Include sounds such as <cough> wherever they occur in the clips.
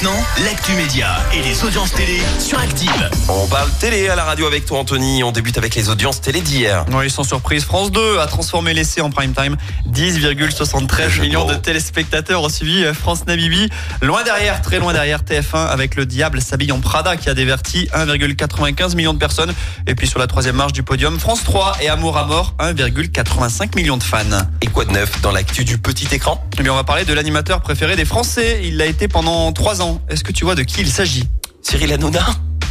maintenant, l'actu média et les audiences télé sur Active. On parle télé à la radio avec toi Anthony. On débute avec les audiences télé d'hier. Oui, sans surprise, France 2 a transformé l'essai en prime time. 10,73 millions de téléspectateurs ont suivi euh, France Nabibi. Loin derrière, très loin derrière TF1 avec Le Diable s'habille en Prada qui a diverti 1,95 millions de personnes. Et puis sur la troisième marche du podium, France 3 et Amour à mort, 1,85 millions de fans. Et quoi de neuf dans l'actu du petit écran? Eh bien, on va parler de l'animateur préféré des Français. Il l'a été pendant trois ans. Est-ce que tu vois de qui il s'agit? Cyril Hanouna?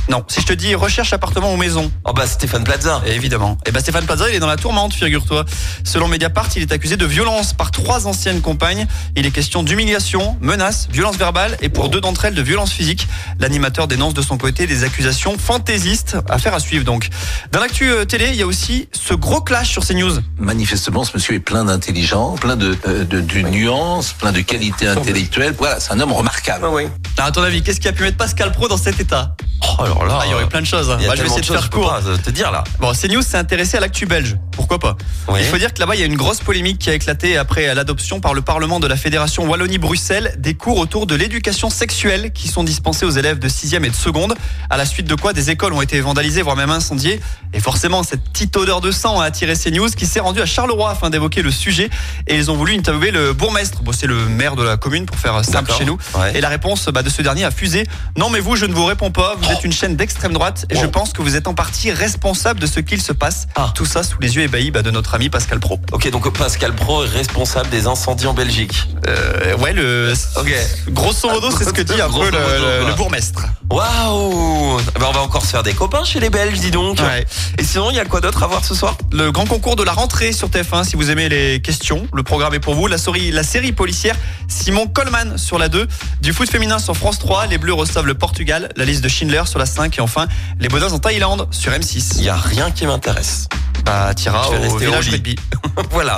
Non. Si je te dis recherche appartement ou maison, Oh bah Stéphane Plaza. Évidemment. Et ben Stéphane Plaza, il est dans la tourmente, figure-toi. Selon Mediapart, il est accusé de violence par trois anciennes compagnes. Il est question d'humiliation, menace, violence verbale et pour deux d'entre elles de violence physique. L'animateur dénonce de son côté des accusations fantaisistes. Affaire à suivre donc. Dans l'actu euh, télé, il y a aussi ce gros clash sur CNews. manifestement, ce monsieur est plein d'intelligence, plein de, euh, de, de nuances, plein de qualités intellectuelles. Voilà, c'est un homme remarquable. Ah oui. À ton avis, qu'est-ce qui a pu mettre Pascal Pro dans cet état? Oh alors là. Ah, Il y aurait plein de choses. hein. Bah, je vais essayer de faire court. pas te dire là. Bon, CNews s'est intéressé à l'actu belge. Pourquoi pas? Oui. Il faut dire que là-bas, il y a une grosse polémique qui a éclaté après l'adoption par le Parlement de la Fédération Wallonie-Bruxelles des cours autour de l'éducation sexuelle qui sont dispensés aux élèves de 6e et de seconde. À la suite de quoi, des écoles ont été vandalisées, voire même incendiées. Et forcément, cette petite odeur de sang a attiré CNews qui s'est rendu à Charleroi afin d'évoquer le sujet. Et ils ont voulu interviewer le bourgmestre. Bon, c'est le maire de la commune pour faire simple chez nous. Ouais. Et la réponse bah, de ce dernier a fusé. Non, mais vous, je ne vous réponds pas. Vous êtes une chaîne d'extrême droite et je pense que vous êtes en partie responsable de ce qu'il se passe. Ah. Tout ça sous les yeux ébahis bah, de notre ami Pascal Pro. Ok donc Pascal Pro est responsable des incendies en Belgique. Euh, ouais, le. Ok. Grosso modo, c'est ce que dit un peu le, le bourgmestre. Waouh Eh ben, On va encore se faire des copains chez les Belges, dis donc. Ouais. Et sinon, il y a quoi d'autre à voir ce soir? Le grand concours de la rentrée sur TF1, si vous aimez les questions, le programme est pour vous. La série, la série policière Simon Coleman sur la 2, du foot féminin sur France 3, les Bleus reçoivent le Portugal, la liste de Schindler sur la 5 et enfin les Bonheurs en Thaïlande sur Il M6. y a rien qui m'intéresse. Bah, tira au village rugby. <laughs> voilà.